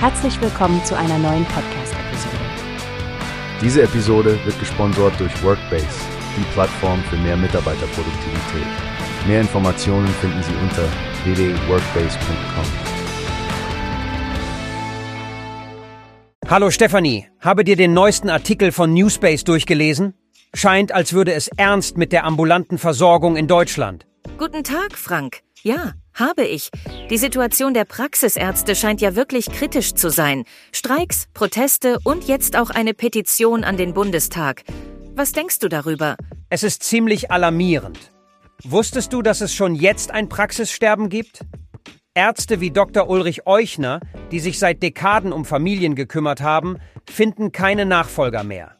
Herzlich willkommen zu einer neuen Podcast-Episode. Diese Episode wird gesponsert durch Workbase, die Plattform für mehr Mitarbeiterproduktivität. Mehr Informationen finden Sie unter www.workbase.com. Hallo Stefanie, habe dir den neuesten Artikel von Newspace durchgelesen? Scheint, als würde es ernst mit der ambulanten Versorgung in Deutschland. Guten Tag, Frank. Ja, habe ich. Die Situation der Praxisärzte scheint ja wirklich kritisch zu sein. Streiks, Proteste und jetzt auch eine Petition an den Bundestag. Was denkst du darüber? Es ist ziemlich alarmierend. Wusstest du, dass es schon jetzt ein Praxissterben gibt? Ärzte wie Dr. Ulrich Euchner, die sich seit Dekaden um Familien gekümmert haben, finden keine Nachfolger mehr.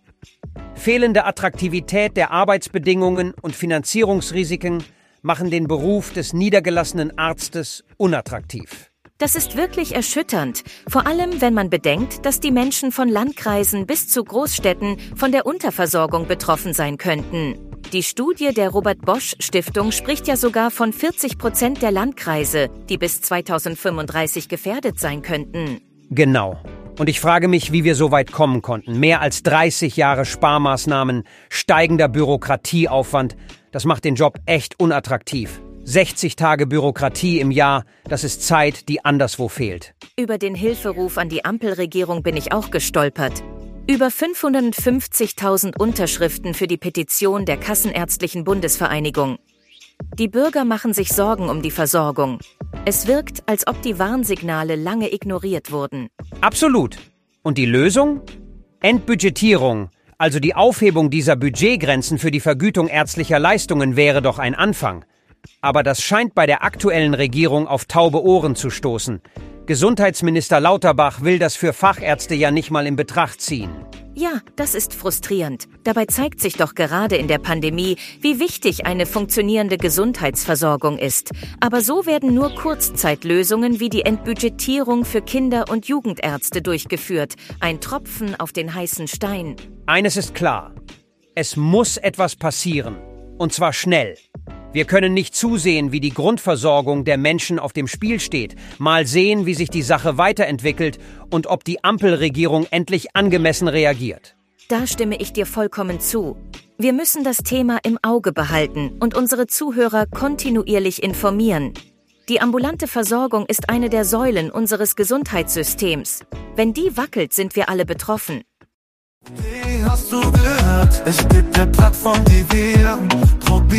Fehlende Attraktivität der Arbeitsbedingungen und Finanzierungsrisiken machen den Beruf des niedergelassenen Arztes unattraktiv. Das ist wirklich erschütternd, vor allem wenn man bedenkt, dass die Menschen von Landkreisen bis zu Großstädten von der Unterversorgung betroffen sein könnten. Die Studie der Robert Bosch Stiftung spricht ja sogar von 40 Prozent der Landkreise, die bis 2035 gefährdet sein könnten. Genau. Und ich frage mich, wie wir so weit kommen konnten. Mehr als 30 Jahre Sparmaßnahmen, steigender Bürokratieaufwand, das macht den Job echt unattraktiv. 60 Tage Bürokratie im Jahr, das ist Zeit, die anderswo fehlt. Über den Hilferuf an die Ampelregierung bin ich auch gestolpert. Über 550.000 Unterschriften für die Petition der Kassenärztlichen Bundesvereinigung. Die Bürger machen sich Sorgen um die Versorgung. Es wirkt, als ob die Warnsignale lange ignoriert wurden. Absolut. Und die Lösung? Entbudgetierung, also die Aufhebung dieser Budgetgrenzen für die Vergütung ärztlicher Leistungen wäre doch ein Anfang. Aber das scheint bei der aktuellen Regierung auf taube Ohren zu stoßen. Gesundheitsminister Lauterbach will das für Fachärzte ja nicht mal in Betracht ziehen. Ja, das ist frustrierend. Dabei zeigt sich doch gerade in der Pandemie, wie wichtig eine funktionierende Gesundheitsversorgung ist. Aber so werden nur Kurzzeitlösungen wie die Entbudgetierung für Kinder- und Jugendärzte durchgeführt. Ein Tropfen auf den heißen Stein. Eines ist klar. Es muss etwas passieren. Und zwar schnell. Wir können nicht zusehen, wie die Grundversorgung der Menschen auf dem Spiel steht, mal sehen, wie sich die Sache weiterentwickelt und ob die Ampelregierung endlich angemessen reagiert. Da stimme ich dir vollkommen zu. Wir müssen das Thema im Auge behalten und unsere Zuhörer kontinuierlich informieren. Die ambulante Versorgung ist eine der Säulen unseres Gesundheitssystems. Wenn die wackelt, sind wir alle betroffen. Wie hast du gehört? Es gibt eine Plattform, die wir